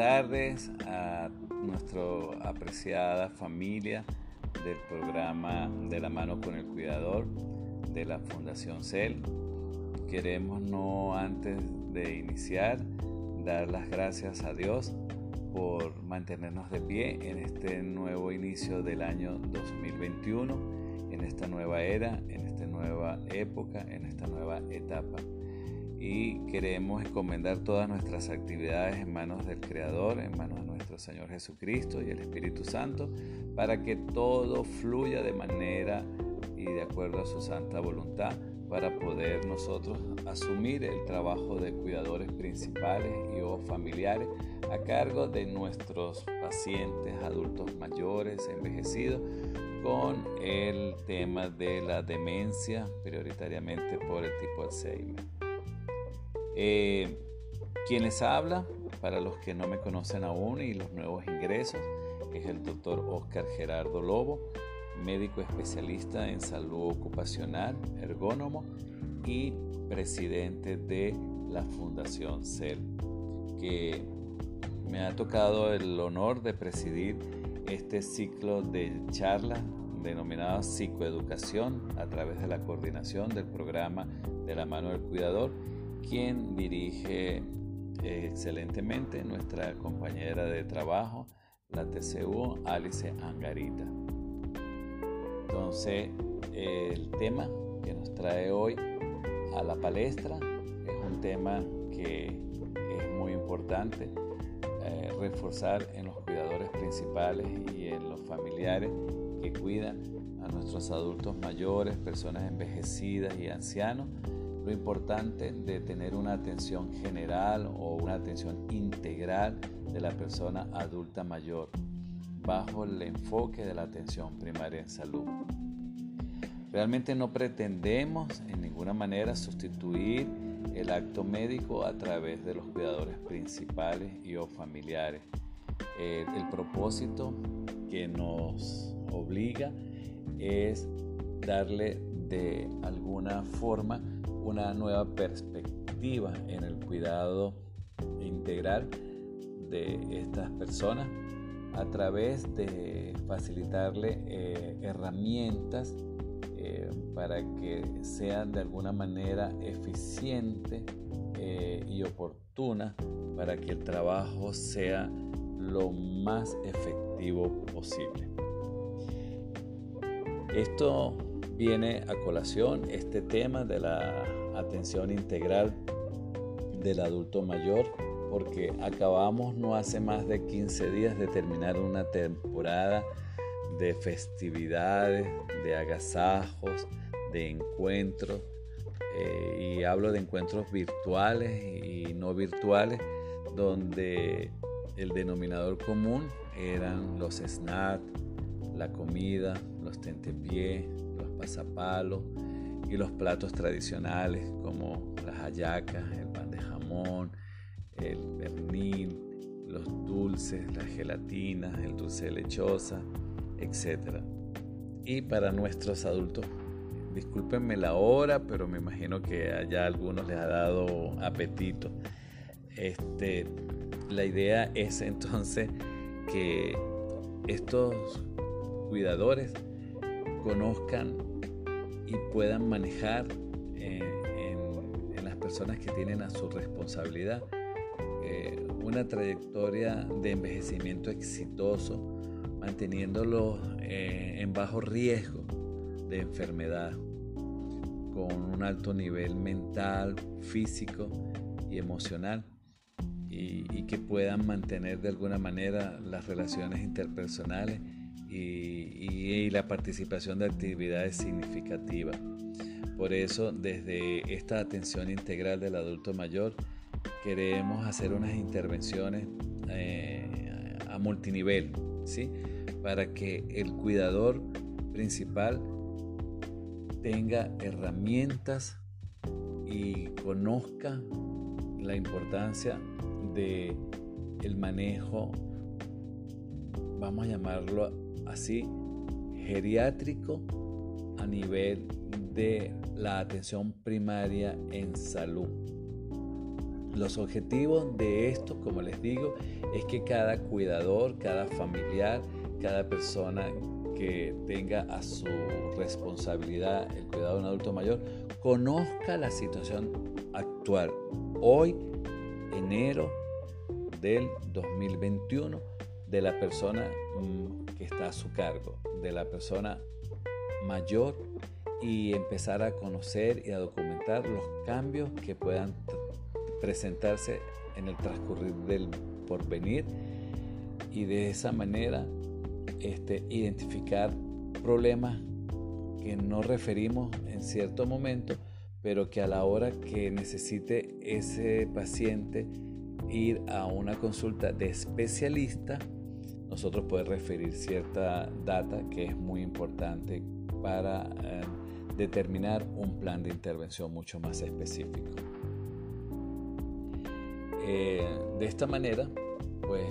tardes a nuestra apreciada familia del programa De la mano con el cuidador de la Fundación CEL. Queremos no antes de iniciar dar las gracias a Dios por mantenernos de pie en este nuevo inicio del año 2021, en esta nueva era, en esta nueva época, en esta nueva etapa y queremos encomendar todas nuestras actividades en manos del Creador, en manos de nuestro Señor Jesucristo y el Espíritu Santo, para que todo fluya de manera y de acuerdo a su santa voluntad, para poder nosotros asumir el trabajo de cuidadores principales y o familiares a cargo de nuestros pacientes adultos mayores, envejecidos, con el tema de la demencia, prioritariamente por el tipo Alzheimer. Eh, quien les habla, para los que no me conocen aún y los nuevos ingresos, es el doctor Oscar Gerardo Lobo, médico especialista en salud ocupacional, ergónomo y presidente de la Fundación CEL, que me ha tocado el honor de presidir este ciclo de charlas denominado psicoeducación a través de la coordinación del programa de la mano del cuidador quien dirige eh, excelentemente nuestra compañera de trabajo, la TCU Alice Angarita. Entonces, el tema que nos trae hoy a la palestra es un tema que es muy importante eh, reforzar en los cuidadores principales y en los familiares que cuidan a nuestros adultos mayores, personas envejecidas y ancianos lo importante de tener una atención general o una atención integral de la persona adulta mayor bajo el enfoque de la atención primaria en salud. Realmente no pretendemos en ninguna manera sustituir el acto médico a través de los cuidadores principales y o familiares. el, el propósito que nos obliga es darle de alguna forma una nueva perspectiva en el cuidado integral de estas personas a través de facilitarle eh, herramientas eh, para que sean de alguna manera eficiente eh, y oportuna para que el trabajo sea lo más efectivo posible. Esto viene a colación este tema de la atención integral del adulto mayor porque acabamos no hace más de 15 días de terminar una temporada de festividades, de agasajos, de encuentros, eh, y hablo de encuentros virtuales y no virtuales, donde el denominador común eran los snacks, la comida, los tentepiés, pasapalos y los platos tradicionales como las hallacas, el pan de jamón, el pernil, los dulces, las gelatinas, el dulce de lechosa, etc. Y para nuestros adultos, discúlpenme la hora, pero me imagino que allá a algunos les ha dado apetito. Este, la idea es entonces que estos cuidadores conozcan y puedan manejar eh, en, las personas que tienen a su responsabilidad eh, una trayectoria de envejecimiento exitoso, manteniéndolo eh, en bajo riesgo de enfermedad, con un alto nivel mental, físico y emocional. y que puedan mantener de alguna manera las relaciones interpersonales y, la participación de actividades significativas. Por eso, desde esta atención integral del adulto mayor, queremos hacer unas intervenciones eh, a multinivel, ¿sí? para que el cuidador principal tenga herramientas y conozca la importancia de manejo, vamos a llamarlo así geriátrico a nivel de la atención primaria en salud. Los objetivos de esto, como les digo, es que cada cuidador, cada familiar, cada persona que tenga a su responsabilidad el cuidado de un adulto mayor, conozca la situación actual. Hoy, enero del 2021, de la persona mm, que está a su cargo, de la persona mayor y empezar a conocer y a documentar los cambios que puedan presentarse en el transcurrir del porvenir y de esa manera este, identificar problemas que no referimos en cierto momento, pero que a la hora que necesite ese paciente ir a una consulta de especialista, nosotros podemos referir cierta data que es muy importante para eh, determinar un plan de intervención mucho más específico. Eh, de esta manera, pues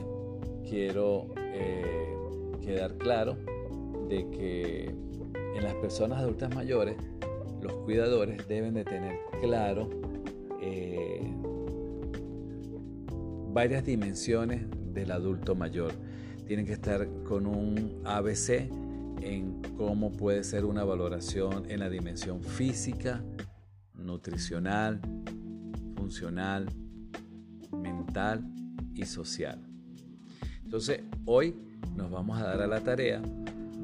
quiero eh, quedar claro de que en las personas adultas mayores, los cuidadores deben de tener claro varias dimensiones del adulto mayor. Tienen que estar con un ABC en cómo puede ser una valoración en la dimensión física, nutricional, funcional, mental y social. Entonces, hoy nos vamos a dar a la tarea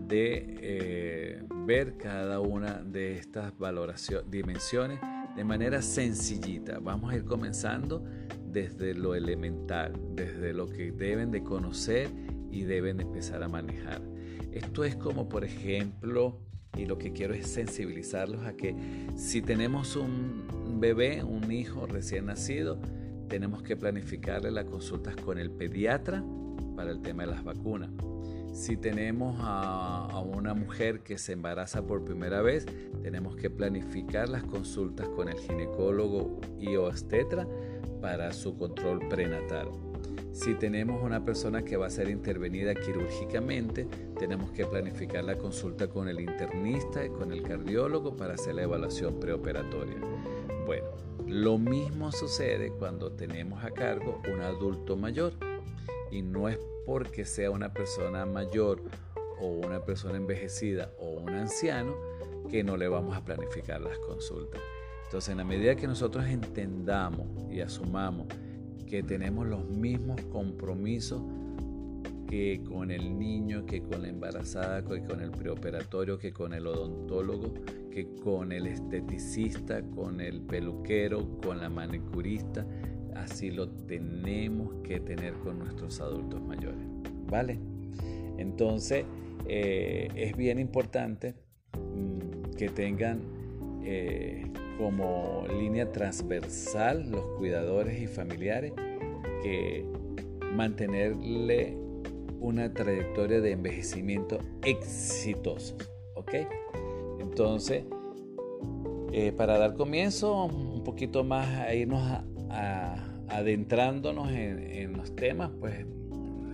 de eh, ver cada una de estas dimensiones de manera sencillita. Vamos a ir comenzando desde lo elemental, desde lo que deben de conocer y deben empezar a manejar. Esto es como, por ejemplo, y lo que quiero es sensibilizarlos a que si tenemos un bebé, un hijo recién nacido, tenemos que planificarle las consultas con el pediatra para el tema de las vacunas. Si tenemos a, una mujer que se embaraza por primera vez, tenemos que planificar las consultas con el ginecólogo y obstetra para su control prenatal. Si tenemos una persona que va a ser intervenida quirúrgicamente, tenemos que planificar la consulta con el internista y con el cardiólogo para hacer la evaluación preoperatoria. Bueno, lo mismo sucede cuando tenemos a cargo un adulto mayor y no es porque sea una persona mayor o una persona envejecida o un anciano que no le vamos a planificar las consultas. Entonces, en la medida que nosotros entendamos y asumamos que tenemos los mismos compromisos que con el niño, que con la embarazada, que con el preoperatorio, que con el odontólogo, que con el esteticista, con el peluquero, con la manicurista, así lo tenemos que tener con nuestros adultos mayores. ¿Vale? Entonces, eh, es bien importante mm, que tengan eh, como línea transversal los cuidadores y familiares que mantenerle una trayectoria de envejecimiento exitoso. ¿Ok? Entonces, eh, para dar comienzo un poquito más a irnos adentrándonos en, los temas, pues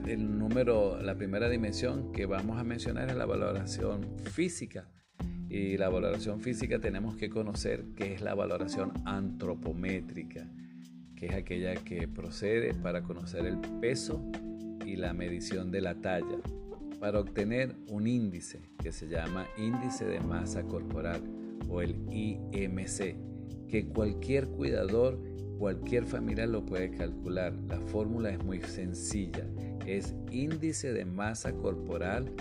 el número, la primera dimensión que vamos a mencionar es la valoración física. Y la valoración física tenemos que conocer que es la valoración antropométrica, que es aquella que procede para conocer el peso y la medición de la talla, para obtener un índice que se llama índice de masa corporal o el IMC, que cualquier cuidador, cualquier familia lo puede calcular. La fórmula es muy sencilla, es índice de masa corporal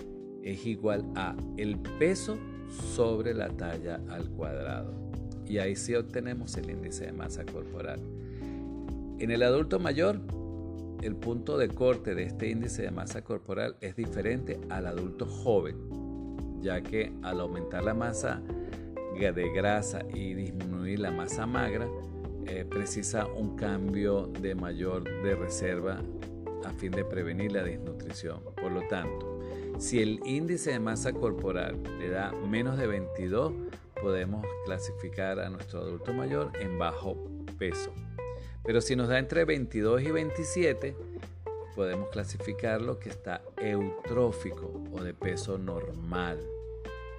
es igual a el peso sobre la talla al cuadrado. Y ahí sí obtenemos el índice de masa corporal. En el adulto mayor, el punto de corte de este índice de masa corporal es diferente al adulto joven, ya que al aumentar la masa de grasa y disminuir la masa magra, eh, precisa un cambio de mayor de reserva a fin de prevenir la desnutrición. Por lo tanto, si el índice de masa corporal le da menos de 22, podemos clasificar a nuestro adulto mayor en bajo peso. Pero si nos da entre 22 y 27, podemos clasificarlo que está eutrófico o de peso normal.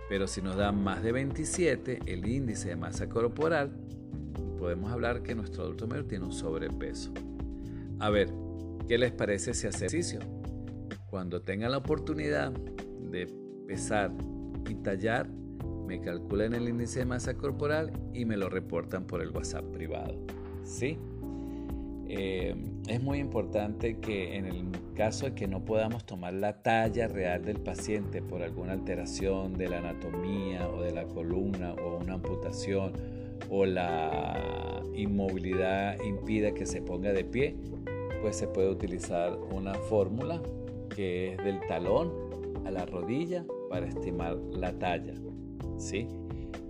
Pero si nos da más de 27, el índice de masa corporal podemos hablar que nuestro adulto mayor tiene un sobrepeso. A ver, ¿qué les parece ese ejercicio? Cuando tengan la oportunidad de pesar y tallar, me calculan el índice de masa corporal y me lo reportan por el WhatsApp privado. ¿Sí? Eh, es muy importante que en el caso de que no podamos tomar la talla real del paciente por alguna alteración de la anatomía o de la columna o una amputación o la inmovilidad impida que se ponga de pie, pues se puede utilizar una fórmula que es del talón a la rodilla para estimar la talla. ¿sí?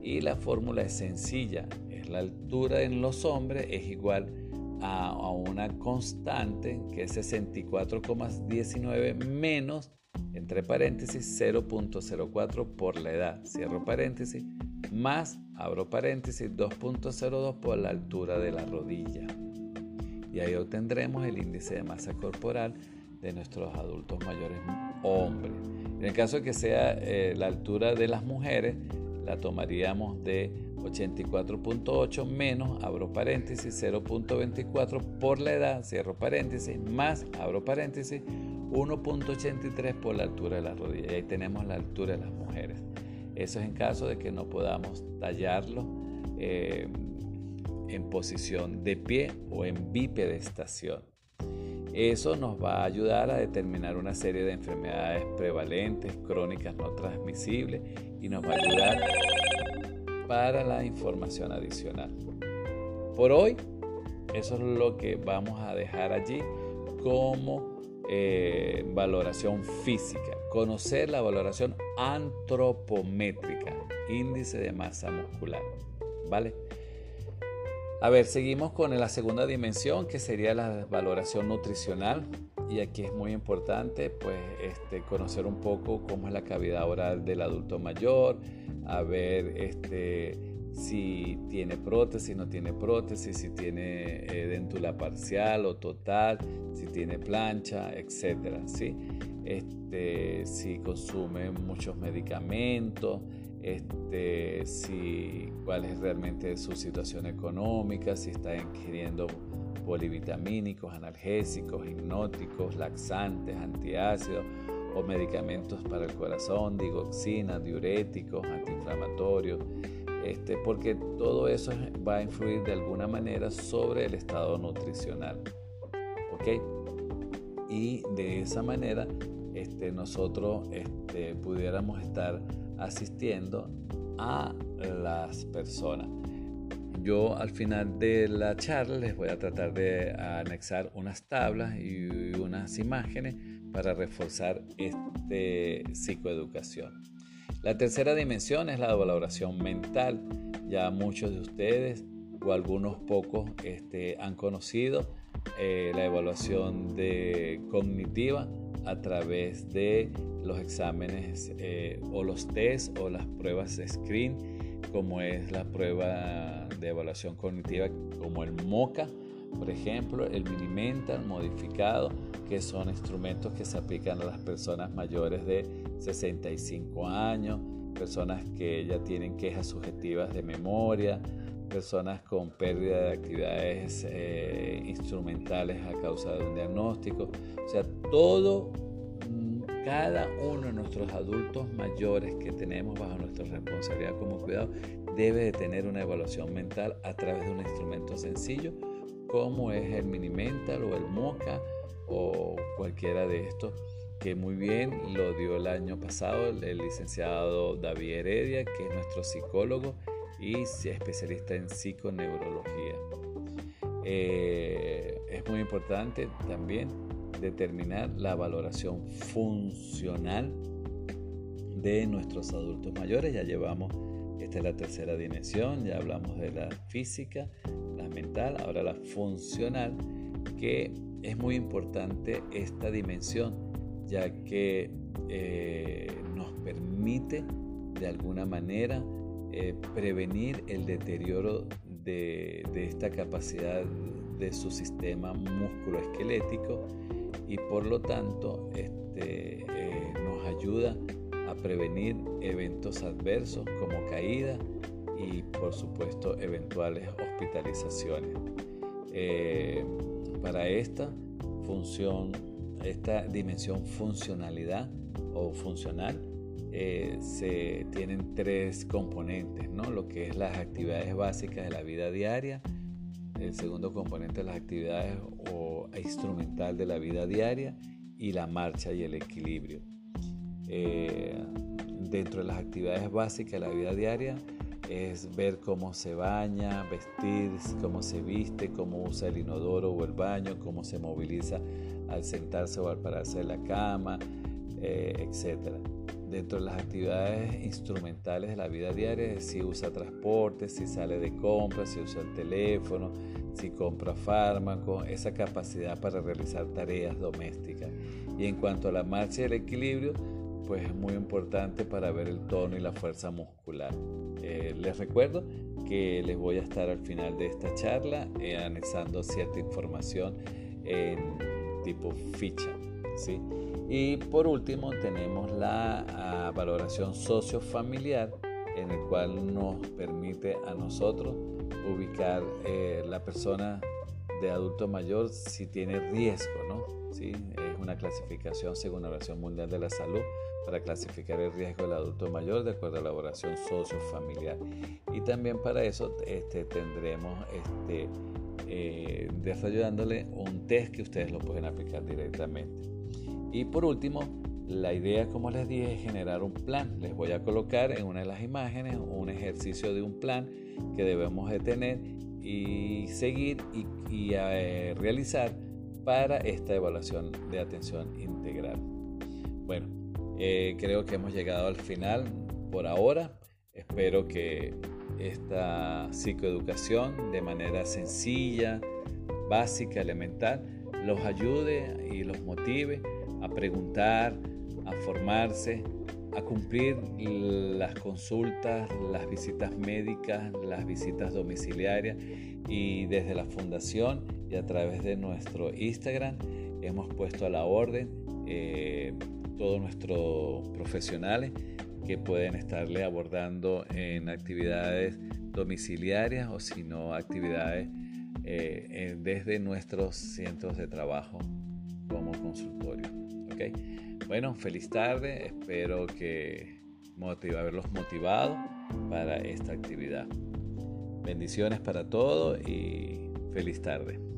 Y la fórmula es sencilla, es la altura en los hombres es igual a, a una constante que es 64,19 menos entre paréntesis 0.04 por la edad, cierro paréntesis, más, abro paréntesis, 2.02 por la altura de la rodilla. Y ahí obtendremos el índice de masa corporal de nuestros adultos mayores hombres. En el caso de que sea eh, la altura de las mujeres, la tomaríamos de 84.8 menos, abro paréntesis, 0.24 por la edad, cierro paréntesis, más, abro paréntesis, 1.83 por la altura de la rodilla. Y ahí tenemos la altura de las mujeres. Eso es en caso de que no podamos tallarlo eh, en posición de pie o en bipedestación. Eso nos va a ayudar a determinar una serie de enfermedades prevalentes, crónicas no transmisibles y nos va a ayudar para la información adicional. Por hoy, eso es lo que vamos a dejar allí como eh, valoración física. Conocer la valoración antropométrica, índice de masa muscular. ¿Vale? A ver, seguimos con la segunda dimensión que sería la valoración nutricional y aquí es muy importante pues este, conocer un poco cómo es la cavidad oral del adulto mayor, a ver este, si tiene prótesis, no tiene prótesis, si tiene eh, parcial o total, si tiene plancha, etcétera, ¿sí? Este, si consume muchos medicamentos, este, si, cuál es realmente su situación económica, si está ingiriendo polivitamínicos, analgésicos, hipnóticos, laxantes, antiácidos o medicamentos para el corazón, digoxina, diuréticos, antiinflamatorios, este, porque todo eso va a influir de alguna manera sobre el estado nutricional. ¿Ok? Y de esa manera este, nosotros este, pudiéramos estar asistiendo a las personas. Yo al final de la charla les voy a tratar de anexar unas tablas y unas imágenes para reforzar este psicoeducación. La tercera dimensión es la valoración mental. Ya muchos de ustedes o algunos pocos este, han conocido eh, la evaluación cognitiva a través de los exámenes eh, o los test o las pruebas de screen, como es la prueba de evaluación cognitiva como el MOCA, por ejemplo, el Minimental modificado, que son instrumentos que se aplican a las personas mayores de 65 años, personas que ya tienen quejas subjetivas de memoria, personas con pérdida de actividades eh, instrumentales a causa de un diagnóstico. O sea, todo, mm, cada uno de nuestros adultos mayores que tenemos bajo nuestra responsabilidad como cuidado debe de tener una evaluación mental a través de un instrumento sencillo como es el Minimental o el MOCA o cualquiera de estos que muy bien lo dio el año pasado el licenciado David Heredia, que es nuestro psicólogo y especialista en psiconeurología. Eh, es muy importante también determinar la valoración funcional de nuestros adultos mayores. Ya llevamos, esta es la tercera dimensión, ya hablamos de la física, la mental, ahora la funcional, que es muy importante esta dimensión, ya que eh, nos permite de alguna manera eh, prevenir el deterioro de, esta capacidad de su sistema musculoesquelético y por lo tanto este, eh, nos ayuda a prevenir eventos adversos como caída y por supuesto eventuales hospitalizaciones. Eh, para esta función, esta dimensión funcionalidad o funcional, eh, se tienen tres componentes, ¿no? Lo que es las actividades básicas de la vida diaria, el segundo componente las actividades o instrumental de la vida diaria y la marcha y el equilibrio. Eh, dentro de las actividades básicas de la vida diaria es ver cómo se baña, vestir, cómo se viste, cómo usa el inodoro o el baño, cómo se moviliza al sentarse o al pararse de la cama, eh, etc. Dentro de las actividades instrumentales de la vida diaria, si usa transporte, si sale de compras, si usa el teléfono, si compra fármacos, esa capacidad para realizar tareas domésticas. Y en cuanto a la marcha y el equilibrio, pues es muy importante para ver el tono y la fuerza muscular. Eh, les recuerdo que les voy a estar al final de esta charla eh, anexando cierta información en tipo ficha. ¿sí? Y por último tenemos la ah, valoración sociofamiliar en el cual nos permite a nosotros ubicar eh, la persona de adulto mayor si tiene riesgo, ¿no? ¿Sí? Es una clasificación según la Organización Mundial de la Salud para clasificar el riesgo del adulto mayor de acuerdo a la elaboración sociofamiliar. Y también para eso este, tendremos este, eh, desarrollándole un test que ustedes lo pueden aplicar directamente. Y por último, la idea, como les dije, es generar un plan. Les voy a colocar en una de las imágenes un ejercicio de un plan que debemos de tener y seguir y, eh, realizar para esta evaluación de atención integral. Bueno, eh, creo que hemos llegado al final por ahora. Espero que esta psicoeducación de manera sencilla, básica, elemental, los ayude y los motive a preguntar, a formarse, a cumplir las consultas, las visitas médicas, las visitas domiciliarias y desde la fundación y a través de nuestro Instagram hemos puesto a la orden eh, todos nuestros profesionales que pueden estarle abordando en actividades domiciliarias o si no actividades eh, desde nuestros centros de trabajo como consultorio. Bueno, feliz tarde, espero que haberlos motivado para esta actividad. Bendiciones para todos y feliz tarde.